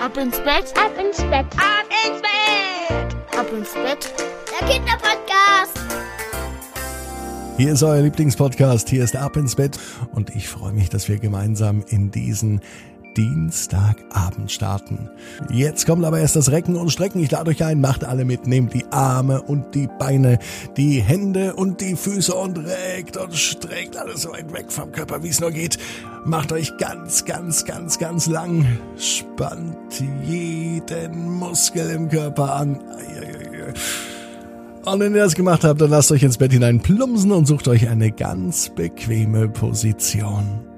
Ab ins Bett, ab ins Bett, ab ins Bett, ab ins Bett. Der Kinderpodcast. Hier ist euer Lieblingspodcast, hier ist Ab ins Bett. Und ich freue mich, dass wir gemeinsam in diesen Dienstagabend starten. Jetzt kommt aber erst das Recken und Strecken. Ich lade euch ein, macht alle mit, nehmt die Arme und die Beine, die Hände und die Füße und reckt und streckt alles so weit weg vom Körper, wie es nur geht. Macht euch ganz, ganz, ganz, ganz lang. Spannt jeden Muskel im Körper an. Und wenn ihr das gemacht habt, dann lasst euch ins Bett hinein plumpsen und sucht euch eine ganz bequeme Position.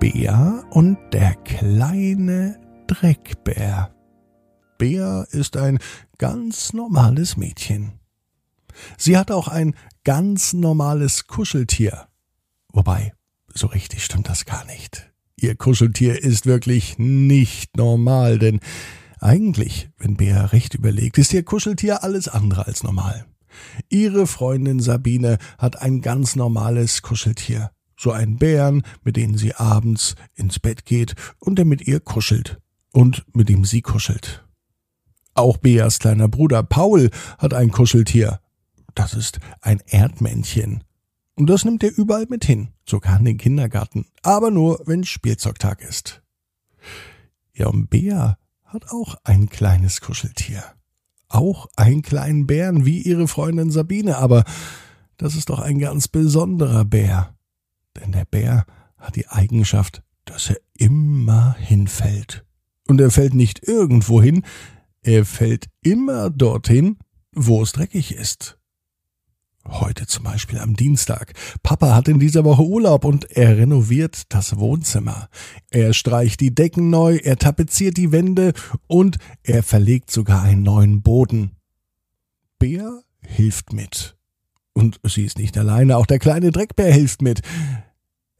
Bea und der kleine Dreckbär. Bea ist ein ganz normales Mädchen. Sie hat auch ein ganz normales Kuscheltier. Wobei, so richtig stimmt das gar nicht. Ihr Kuscheltier ist wirklich nicht normal, denn eigentlich, wenn Bea recht überlegt, ist ihr Kuscheltier alles andere als normal. Ihre Freundin Sabine hat ein ganz normales Kuscheltier so einen Bären, mit dem sie abends ins Bett geht und der mit ihr kuschelt und mit dem sie kuschelt. Auch Beas kleiner Bruder Paul hat ein Kuscheltier. Das ist ein Erdmännchen. Und das nimmt er überall mit hin, sogar in den Kindergarten, aber nur, wenn Spielzeugtag ist. Ja, und Bea hat auch ein kleines Kuscheltier. Auch einen kleinen Bären wie ihre Freundin Sabine, aber das ist doch ein ganz besonderer Bär. Denn der Bär hat die Eigenschaft, dass er immer hinfällt. Und er fällt nicht irgendwo hin, er fällt immer dorthin, wo es dreckig ist. Heute zum Beispiel am Dienstag. Papa hat in dieser Woche Urlaub und er renoviert das Wohnzimmer. Er streicht die Decken neu, er tapeziert die Wände und er verlegt sogar einen neuen Boden. Bär hilft mit. Und sie ist nicht alleine, auch der kleine Dreckbär hilft mit.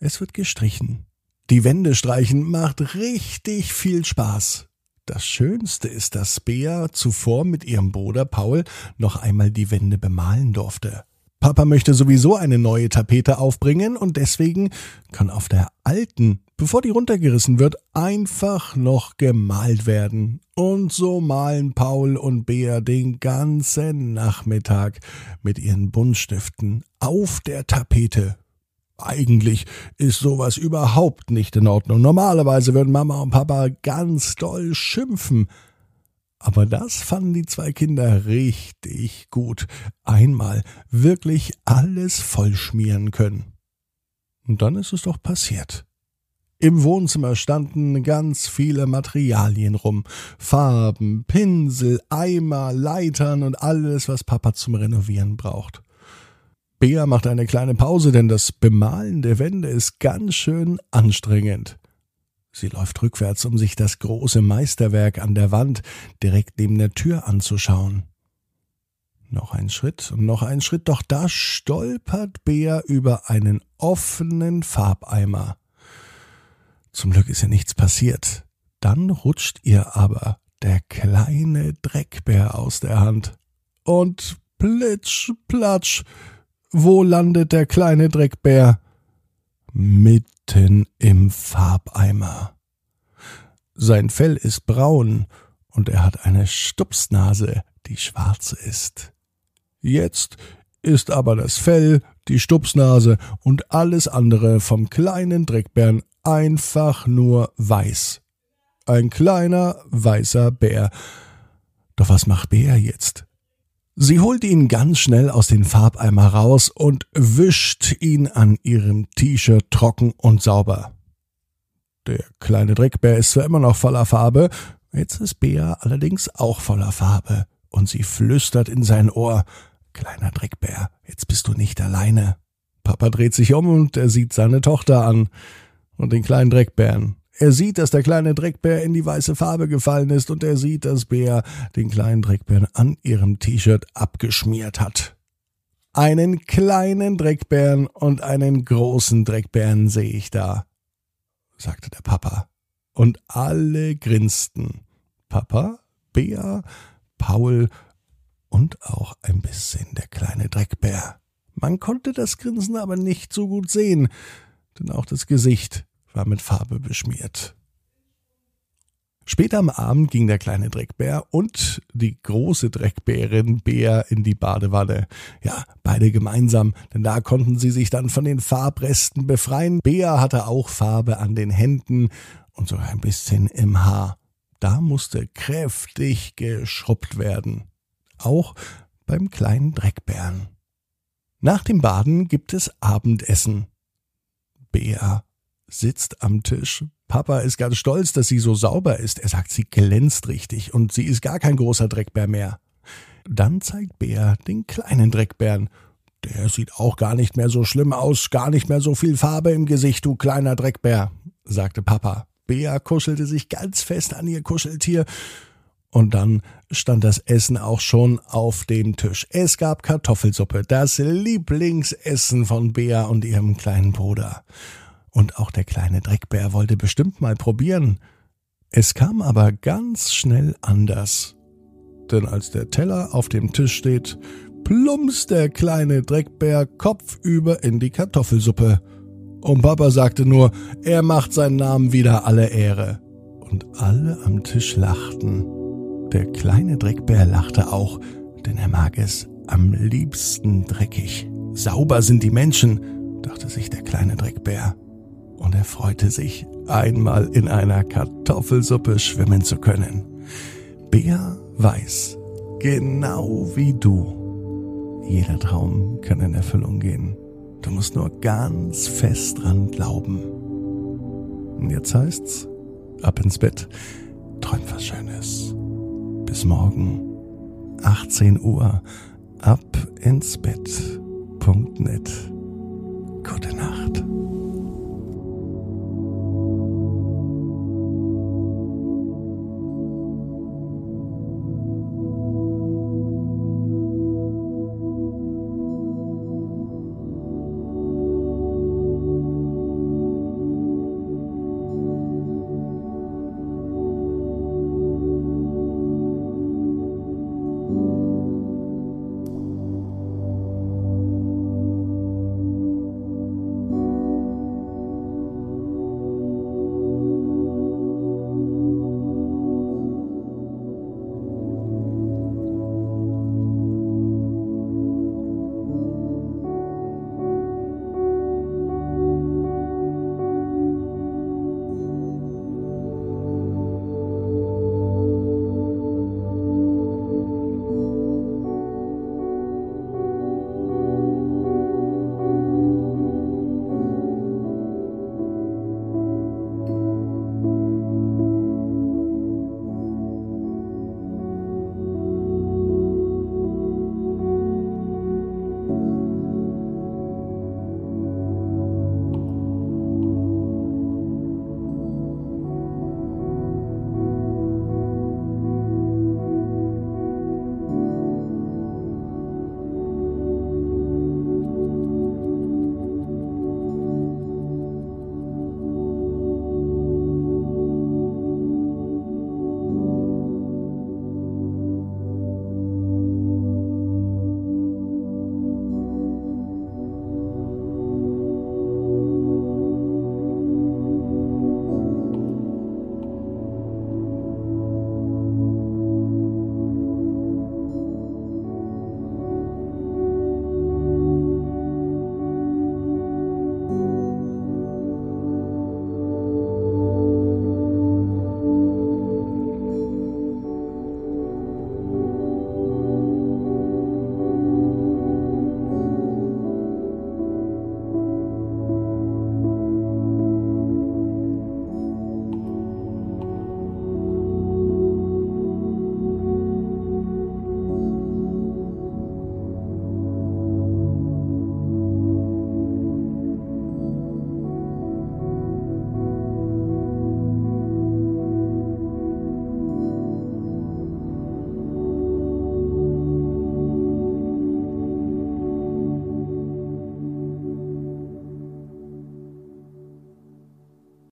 Es wird gestrichen. Die Wände streichen macht richtig viel Spaß. Das Schönste ist, dass Bea zuvor mit ihrem Bruder Paul noch einmal die Wände bemalen durfte. Papa möchte sowieso eine neue Tapete aufbringen und deswegen kann auf der alten, bevor die runtergerissen wird, einfach noch gemalt werden. Und so malen Paul und Bea den ganzen Nachmittag mit ihren Buntstiften auf der Tapete eigentlich ist sowas überhaupt nicht in Ordnung. Normalerweise würden Mama und Papa ganz doll schimpfen. Aber das fanden die zwei Kinder richtig gut. Einmal wirklich alles vollschmieren können. Und dann ist es doch passiert. Im Wohnzimmer standen ganz viele Materialien rum. Farben, Pinsel, Eimer, Leitern und alles, was Papa zum Renovieren braucht. Bea macht eine kleine Pause, denn das Bemalen der Wände ist ganz schön anstrengend. Sie läuft rückwärts, um sich das große Meisterwerk an der Wand direkt neben der Tür anzuschauen. Noch ein Schritt und noch ein Schritt, doch da stolpert Bea über einen offenen Farbeimer. Zum Glück ist ihr nichts passiert. Dann rutscht ihr aber der kleine Dreckbär aus der Hand. Und plitsch, platsch, wo landet der kleine Dreckbär? Mitten im Farbeimer. Sein Fell ist braun und er hat eine Stupsnase, die schwarz ist. Jetzt ist aber das Fell, die Stupsnase und alles andere vom kleinen Dreckbären einfach nur weiß. Ein kleiner weißer Bär. Doch was macht Bär jetzt? Sie holt ihn ganz schnell aus den Farbeimer raus und wischt ihn an ihrem T-Shirt trocken und sauber. Der kleine Dreckbär ist zwar immer noch voller Farbe, jetzt ist Bea allerdings auch voller Farbe, und sie flüstert in sein Ohr Kleiner Dreckbär, jetzt bist du nicht alleine. Papa dreht sich um und er sieht seine Tochter an und den kleinen Dreckbären. Er sieht, dass der kleine Dreckbär in die weiße Farbe gefallen ist und er sieht, dass Bär den kleinen Dreckbären an ihrem T-Shirt abgeschmiert hat. Einen kleinen Dreckbären und einen großen Dreckbären sehe ich da, sagte der Papa. Und alle grinsten. Papa, Bea, Paul und auch ein bisschen der kleine Dreckbär. Man konnte das Grinsen aber nicht so gut sehen, denn auch das Gesicht war mit Farbe beschmiert. Später am Abend ging der kleine Dreckbär und die große Dreckbärin Bär in die Badewanne. Ja, beide gemeinsam, denn da konnten sie sich dann von den Farbresten befreien. Bär hatte auch Farbe an den Händen und so ein bisschen im Haar. Da musste kräftig geschrubbt werden. Auch beim kleinen Dreckbären. Nach dem Baden gibt es Abendessen. Bär sitzt am Tisch. Papa ist ganz stolz, dass sie so sauber ist. Er sagt, sie glänzt richtig und sie ist gar kein großer Dreckbär mehr. Dann zeigt Bär den kleinen Dreckbären. Der sieht auch gar nicht mehr so schlimm aus, gar nicht mehr so viel Farbe im Gesicht, du kleiner Dreckbär, sagte Papa. Bär kuschelte sich ganz fest an ihr Kuscheltier. Und dann stand das Essen auch schon auf dem Tisch. Es gab Kartoffelsuppe, das Lieblingsessen von Bär und ihrem kleinen Bruder. Und auch der kleine Dreckbär wollte bestimmt mal probieren. Es kam aber ganz schnell anders. Denn als der Teller auf dem Tisch steht, plumpst der kleine Dreckbär kopfüber in die Kartoffelsuppe. Und Papa sagte nur, er macht seinen Namen wieder alle Ehre. Und alle am Tisch lachten. Der kleine Dreckbär lachte auch, denn er mag es am liebsten dreckig. Sauber sind die Menschen, dachte sich der kleine Dreckbär und er freute sich, einmal in einer Kartoffelsuppe schwimmen zu können. Bär weiß, genau wie du, jeder Traum kann in Erfüllung gehen. Du musst nur ganz fest dran glauben. Und jetzt heißt's, ab ins Bett, träum was Schönes. Bis morgen, 18 Uhr, ab ins Bett.net. Gute Nacht.